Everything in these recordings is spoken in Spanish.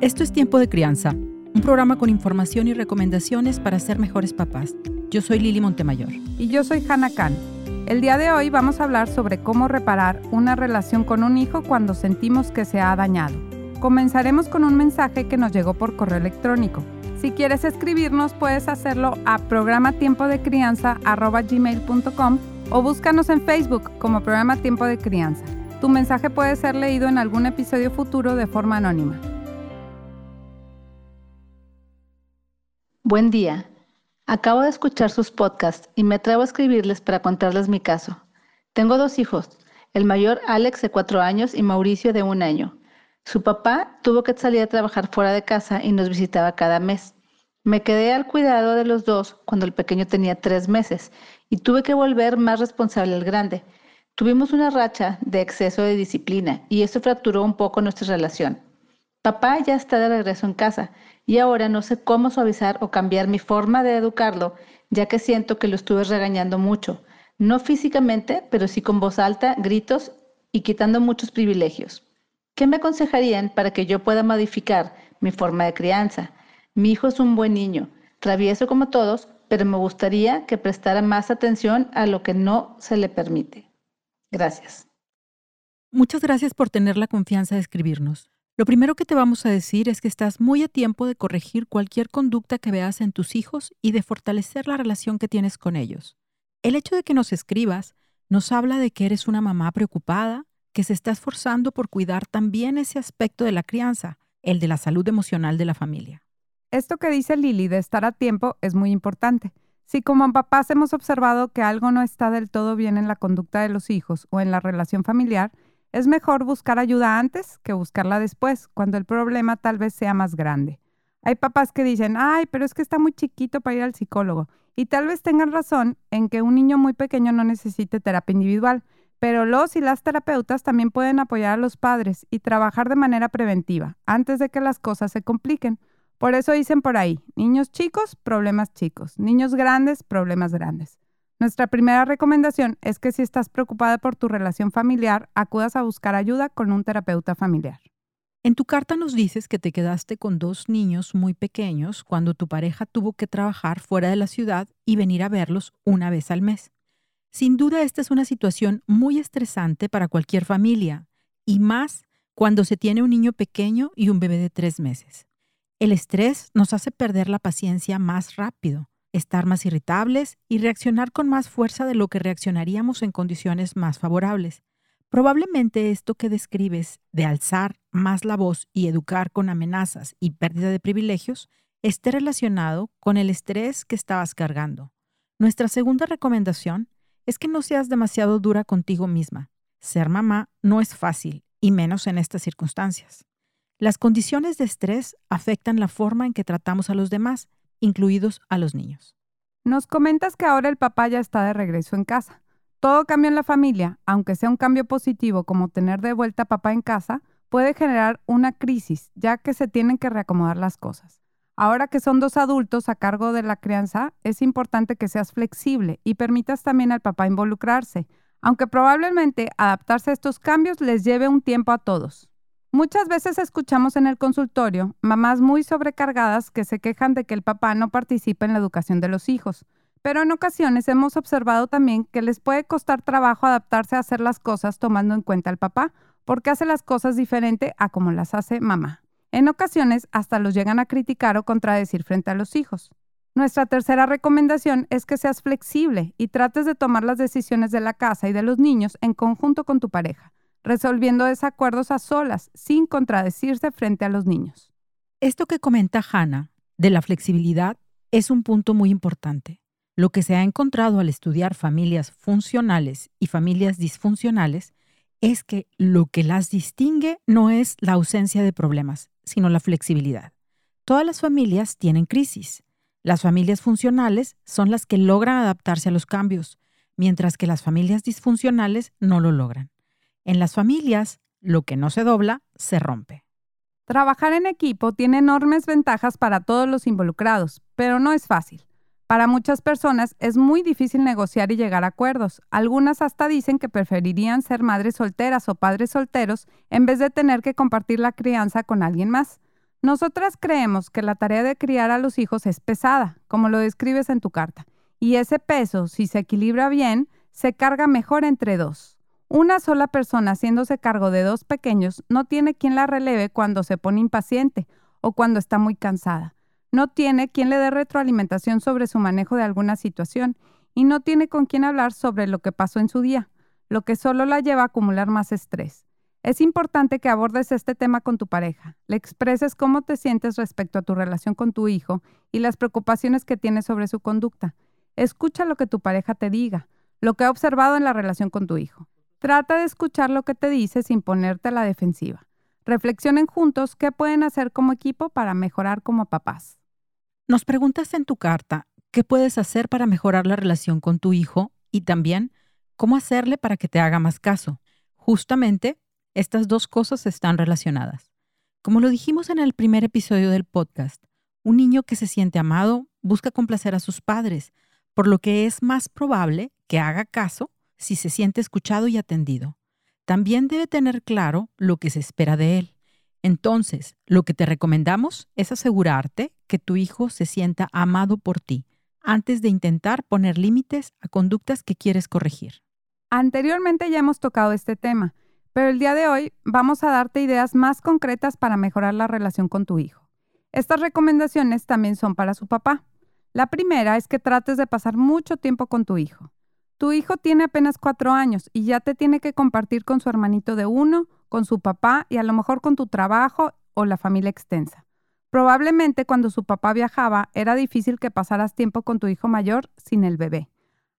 Esto es Tiempo de Crianza, un programa con información y recomendaciones para ser mejores papás. Yo soy Lili Montemayor. Y yo soy Hannah Khan. El día de hoy vamos a hablar sobre cómo reparar una relación con un hijo cuando sentimos que se ha dañado. Comenzaremos con un mensaje que nos llegó por correo electrónico. Si quieres escribirnos, puedes hacerlo a programa tiempo de crianza.gmail.com o búscanos en Facebook como programa Tiempo de Crianza. Tu mensaje puede ser leído en algún episodio futuro de forma anónima. Buen día. Acabo de escuchar sus podcasts y me atrevo a escribirles para contarles mi caso. Tengo dos hijos, el mayor Alex de cuatro años y Mauricio de un año. Su papá tuvo que salir a trabajar fuera de casa y nos visitaba cada mes. Me quedé al cuidado de los dos cuando el pequeño tenía tres meses y tuve que volver más responsable al grande. Tuvimos una racha de exceso de disciplina y eso fracturó un poco nuestra relación. Papá ya está de regreso en casa y ahora no sé cómo suavizar o cambiar mi forma de educarlo, ya que siento que lo estuve regañando mucho, no físicamente, pero sí con voz alta, gritos y quitando muchos privilegios. ¿Qué me aconsejarían para que yo pueda modificar mi forma de crianza? Mi hijo es un buen niño, travieso como todos, pero me gustaría que prestara más atención a lo que no se le permite. Gracias. Muchas gracias por tener la confianza de escribirnos. Lo primero que te vamos a decir es que estás muy a tiempo de corregir cualquier conducta que veas en tus hijos y de fortalecer la relación que tienes con ellos. El hecho de que nos escribas nos habla de que eres una mamá preocupada, que se está esforzando por cuidar también ese aspecto de la crianza, el de la salud emocional de la familia. Esto que dice Lili de estar a tiempo es muy importante. Si como papás hemos observado que algo no está del todo bien en la conducta de los hijos o en la relación familiar, es mejor buscar ayuda antes que buscarla después, cuando el problema tal vez sea más grande. Hay papás que dicen, ay, pero es que está muy chiquito para ir al psicólogo. Y tal vez tengan razón en que un niño muy pequeño no necesite terapia individual, pero los y las terapeutas también pueden apoyar a los padres y trabajar de manera preventiva, antes de que las cosas se compliquen. Por eso dicen por ahí, niños chicos, problemas chicos, niños grandes, problemas grandes. Nuestra primera recomendación es que si estás preocupada por tu relación familiar, acudas a buscar ayuda con un terapeuta familiar. En tu carta nos dices que te quedaste con dos niños muy pequeños cuando tu pareja tuvo que trabajar fuera de la ciudad y venir a verlos una vez al mes. Sin duda esta es una situación muy estresante para cualquier familia, y más cuando se tiene un niño pequeño y un bebé de tres meses. El estrés nos hace perder la paciencia más rápido estar más irritables y reaccionar con más fuerza de lo que reaccionaríamos en condiciones más favorables. Probablemente esto que describes de alzar más la voz y educar con amenazas y pérdida de privilegios esté relacionado con el estrés que estabas cargando. Nuestra segunda recomendación es que no seas demasiado dura contigo misma. Ser mamá no es fácil, y menos en estas circunstancias. Las condiciones de estrés afectan la forma en que tratamos a los demás incluidos a los niños. Nos comentas que ahora el papá ya está de regreso en casa. Todo cambio en la familia, aunque sea un cambio positivo como tener de vuelta a papá en casa, puede generar una crisis, ya que se tienen que reacomodar las cosas. Ahora que son dos adultos a cargo de la crianza, es importante que seas flexible y permitas también al papá involucrarse, aunque probablemente adaptarse a estos cambios les lleve un tiempo a todos. Muchas veces escuchamos en el consultorio mamás muy sobrecargadas que se quejan de que el papá no participa en la educación de los hijos, pero en ocasiones hemos observado también que les puede costar trabajo adaptarse a hacer las cosas tomando en cuenta al papá, porque hace las cosas diferente a como las hace mamá. En ocasiones hasta los llegan a criticar o contradecir frente a los hijos. Nuestra tercera recomendación es que seas flexible y trates de tomar las decisiones de la casa y de los niños en conjunto con tu pareja resolviendo desacuerdos a solas, sin contradecirse frente a los niños. Esto que comenta Hannah de la flexibilidad es un punto muy importante. Lo que se ha encontrado al estudiar familias funcionales y familias disfuncionales es que lo que las distingue no es la ausencia de problemas, sino la flexibilidad. Todas las familias tienen crisis. Las familias funcionales son las que logran adaptarse a los cambios, mientras que las familias disfuncionales no lo logran. En las familias, lo que no se dobla, se rompe. Trabajar en equipo tiene enormes ventajas para todos los involucrados, pero no es fácil. Para muchas personas es muy difícil negociar y llegar a acuerdos. Algunas hasta dicen que preferirían ser madres solteras o padres solteros en vez de tener que compartir la crianza con alguien más. Nosotras creemos que la tarea de criar a los hijos es pesada, como lo describes en tu carta, y ese peso, si se equilibra bien, se carga mejor entre dos. Una sola persona haciéndose cargo de dos pequeños no tiene quien la releve cuando se pone impaciente o cuando está muy cansada. No tiene quien le dé retroalimentación sobre su manejo de alguna situación y no tiene con quien hablar sobre lo que pasó en su día, lo que solo la lleva a acumular más estrés. Es importante que abordes este tema con tu pareja, le expreses cómo te sientes respecto a tu relación con tu hijo y las preocupaciones que tienes sobre su conducta. Escucha lo que tu pareja te diga, lo que ha observado en la relación con tu hijo. Trata de escuchar lo que te dice sin ponerte a la defensiva. Reflexionen juntos qué pueden hacer como equipo para mejorar como papás. Nos preguntas en tu carta qué puedes hacer para mejorar la relación con tu hijo y también cómo hacerle para que te haga más caso. Justamente estas dos cosas están relacionadas. Como lo dijimos en el primer episodio del podcast, un niño que se siente amado busca complacer a sus padres, por lo que es más probable que haga caso si se siente escuchado y atendido. También debe tener claro lo que se espera de él. Entonces, lo que te recomendamos es asegurarte que tu hijo se sienta amado por ti antes de intentar poner límites a conductas que quieres corregir. Anteriormente ya hemos tocado este tema, pero el día de hoy vamos a darte ideas más concretas para mejorar la relación con tu hijo. Estas recomendaciones también son para su papá. La primera es que trates de pasar mucho tiempo con tu hijo. Tu hijo tiene apenas cuatro años y ya te tiene que compartir con su hermanito de uno, con su papá y a lo mejor con tu trabajo o la familia extensa. Probablemente cuando su papá viajaba era difícil que pasaras tiempo con tu hijo mayor sin el bebé.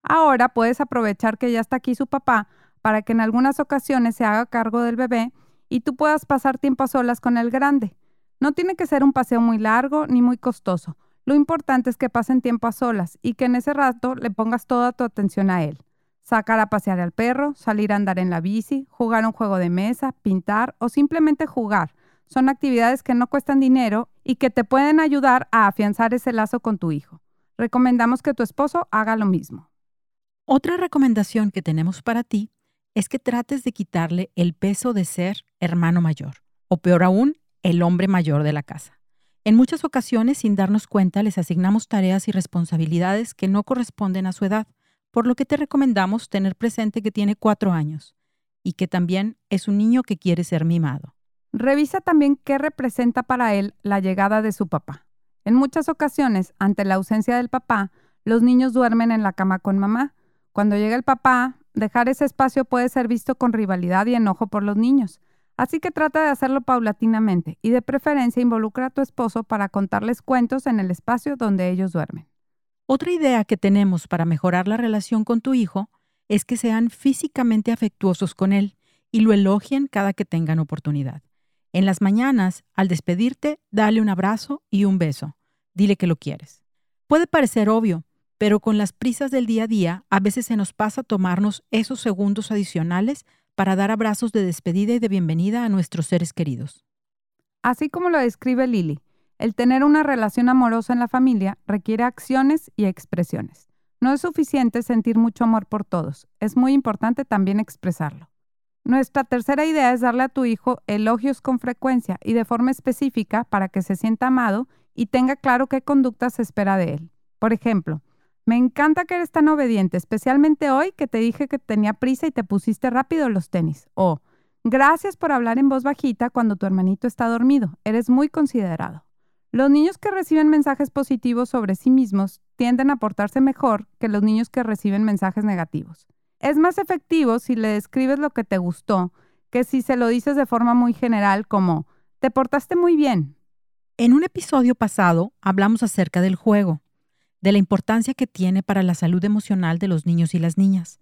Ahora puedes aprovechar que ya está aquí su papá para que en algunas ocasiones se haga cargo del bebé y tú puedas pasar tiempo a solas con el grande. No tiene que ser un paseo muy largo ni muy costoso. Lo importante es que pasen tiempo a solas y que en ese rato le pongas toda tu atención a él. Sacar a pasear al perro, salir a andar en la bici, jugar un juego de mesa, pintar o simplemente jugar. Son actividades que no cuestan dinero y que te pueden ayudar a afianzar ese lazo con tu hijo. Recomendamos que tu esposo haga lo mismo. Otra recomendación que tenemos para ti es que trates de quitarle el peso de ser hermano mayor, o peor aún, el hombre mayor de la casa. En muchas ocasiones, sin darnos cuenta, les asignamos tareas y responsabilidades que no corresponden a su edad, por lo que te recomendamos tener presente que tiene cuatro años y que también es un niño que quiere ser mimado. Revisa también qué representa para él la llegada de su papá. En muchas ocasiones, ante la ausencia del papá, los niños duermen en la cama con mamá. Cuando llega el papá, Dejar ese espacio puede ser visto con rivalidad y enojo por los niños. Así que trata de hacerlo paulatinamente y de preferencia involucra a tu esposo para contarles cuentos en el espacio donde ellos duermen. Otra idea que tenemos para mejorar la relación con tu hijo es que sean físicamente afectuosos con él y lo elogien cada que tengan oportunidad. En las mañanas, al despedirte, dale un abrazo y un beso. Dile que lo quieres. Puede parecer obvio, pero con las prisas del día a día, a veces se nos pasa tomarnos esos segundos adicionales para dar abrazos de despedida y de bienvenida a nuestros seres queridos. Así como lo describe Lily, el tener una relación amorosa en la familia requiere acciones y expresiones. No es suficiente sentir mucho amor por todos, es muy importante también expresarlo. Nuestra tercera idea es darle a tu hijo elogios con frecuencia y de forma específica para que se sienta amado y tenga claro qué conducta se espera de él. Por ejemplo, me encanta que eres tan obediente, especialmente hoy que te dije que tenía prisa y te pusiste rápido los tenis. O, gracias por hablar en voz bajita cuando tu hermanito está dormido. Eres muy considerado. Los niños que reciben mensajes positivos sobre sí mismos tienden a portarse mejor que los niños que reciben mensajes negativos. Es más efectivo si le describes lo que te gustó que si se lo dices de forma muy general como, te portaste muy bien. En un episodio pasado hablamos acerca del juego de la importancia que tiene para la salud emocional de los niños y las niñas.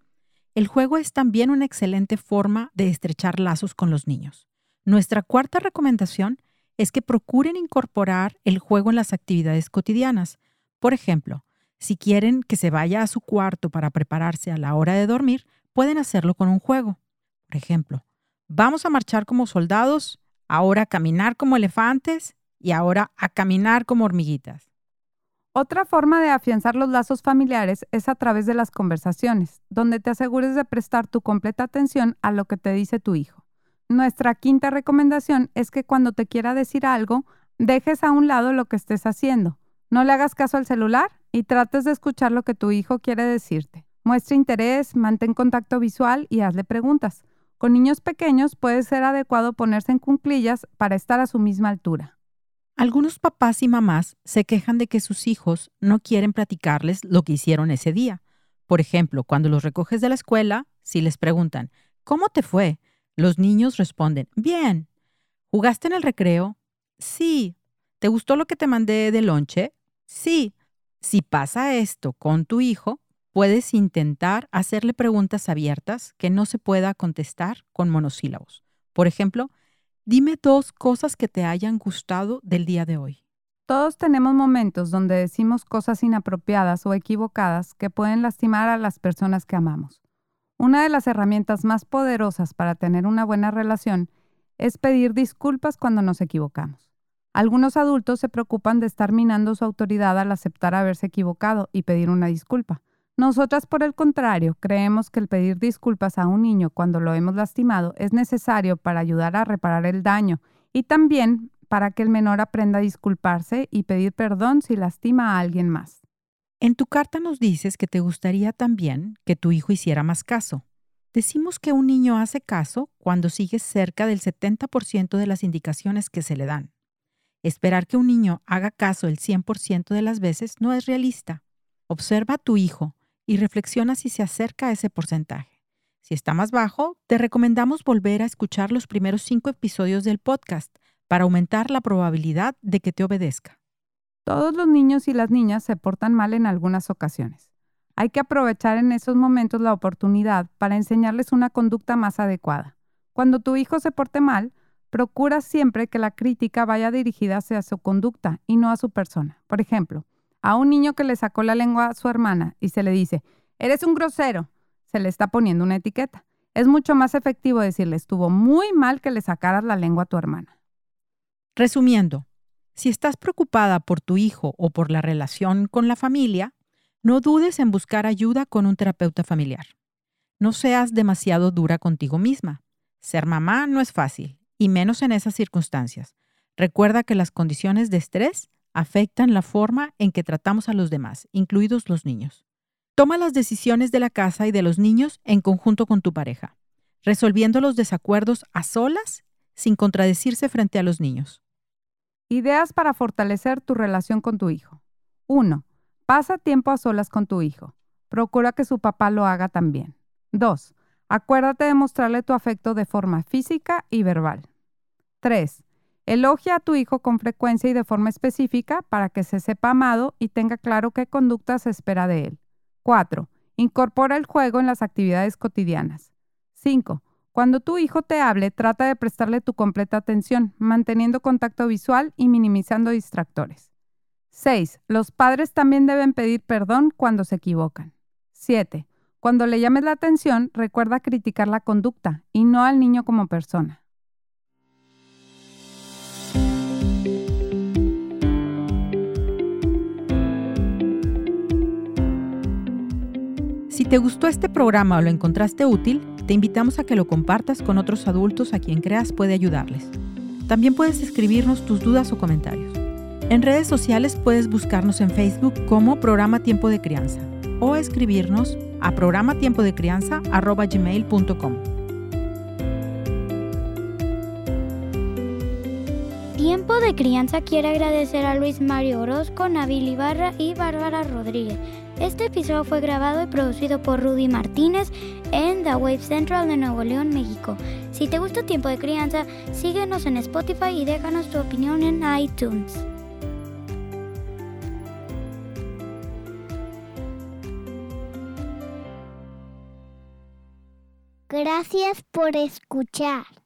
El juego es también una excelente forma de estrechar lazos con los niños. Nuestra cuarta recomendación es que procuren incorporar el juego en las actividades cotidianas. Por ejemplo, si quieren que se vaya a su cuarto para prepararse a la hora de dormir, pueden hacerlo con un juego. Por ejemplo, vamos a marchar como soldados, ahora a caminar como elefantes y ahora a caminar como hormiguitas. Otra forma de afianzar los lazos familiares es a través de las conversaciones, donde te asegures de prestar tu completa atención a lo que te dice tu hijo. Nuestra quinta recomendación es que cuando te quiera decir algo, dejes a un lado lo que estés haciendo. No le hagas caso al celular y trates de escuchar lo que tu hijo quiere decirte. Muestra interés, mantén contacto visual y hazle preguntas. Con niños pequeños puede ser adecuado ponerse en cunclillas para estar a su misma altura. Algunos papás y mamás se quejan de que sus hijos no quieren platicarles lo que hicieron ese día. Por ejemplo, cuando los recoges de la escuela, si les preguntan, ¿cómo te fue? Los niños responden, bien. ¿Jugaste en el recreo? Sí. ¿Te gustó lo que te mandé de lonche? Sí. Si pasa esto con tu hijo, puedes intentar hacerle preguntas abiertas que no se pueda contestar con monosílabos. Por ejemplo, dime dos cosas que te hayan gustado del día de hoy. Todos tenemos momentos donde decimos cosas inapropiadas o equivocadas que pueden lastimar a las personas que amamos. Una de las herramientas más poderosas para tener una buena relación es pedir disculpas cuando nos equivocamos. Algunos adultos se preocupan de estar minando su autoridad al aceptar haberse equivocado y pedir una disculpa. Nosotras, por el contrario, creemos que el pedir disculpas a un niño cuando lo hemos lastimado es necesario para ayudar a reparar el daño y también para que el menor aprenda a disculparse y pedir perdón si lastima a alguien más. En tu carta nos dices que te gustaría también que tu hijo hiciera más caso. Decimos que un niño hace caso cuando sigue cerca del 70% de las indicaciones que se le dan. Esperar que un niño haga caso el 100% de las veces no es realista. Observa a tu hijo y reflexiona si se acerca a ese porcentaje. Si está más bajo, te recomendamos volver a escuchar los primeros cinco episodios del podcast para aumentar la probabilidad de que te obedezca. Todos los niños y las niñas se portan mal en algunas ocasiones. Hay que aprovechar en esos momentos la oportunidad para enseñarles una conducta más adecuada. Cuando tu hijo se porte mal, procura siempre que la crítica vaya dirigida hacia su conducta y no a su persona. Por ejemplo, a un niño que le sacó la lengua a su hermana y se le dice, eres un grosero, se le está poniendo una etiqueta. Es mucho más efectivo decirle, estuvo muy mal que le sacaras la lengua a tu hermana. Resumiendo, si estás preocupada por tu hijo o por la relación con la familia, no dudes en buscar ayuda con un terapeuta familiar. No seas demasiado dura contigo misma. Ser mamá no es fácil, y menos en esas circunstancias. Recuerda que las condiciones de estrés afectan la forma en que tratamos a los demás, incluidos los niños. Toma las decisiones de la casa y de los niños en conjunto con tu pareja, resolviendo los desacuerdos a solas sin contradecirse frente a los niños. Ideas para fortalecer tu relación con tu hijo. 1. Pasa tiempo a solas con tu hijo. Procura que su papá lo haga también. 2. Acuérdate de mostrarle tu afecto de forma física y verbal. 3. Elogia a tu hijo con frecuencia y de forma específica para que se sepa amado y tenga claro qué conducta se espera de él. 4. Incorpora el juego en las actividades cotidianas. 5. Cuando tu hijo te hable, trata de prestarle tu completa atención, manteniendo contacto visual y minimizando distractores. 6. Los padres también deben pedir perdón cuando se equivocan. 7. Cuando le llames la atención, recuerda criticar la conducta y no al niño como persona. Te gustó este programa o lo encontraste útil, te invitamos a que lo compartas con otros adultos a quien creas puede ayudarles. También puedes escribirnos tus dudas o comentarios. En redes sociales puedes buscarnos en Facebook como Programa Tiempo de Crianza o escribirnos a programatiempodecrianza.gmail.com. Tiempo de Crianza quiere agradecer a Luis Mario Orozco, Nabil Ibarra y Bárbara Rodríguez este episodio fue grabado y producido por Rudy Martínez en The Wave Central de Nuevo León, México. Si te gusta Tiempo de Crianza, síguenos en Spotify y déjanos tu opinión en iTunes. Gracias por escuchar.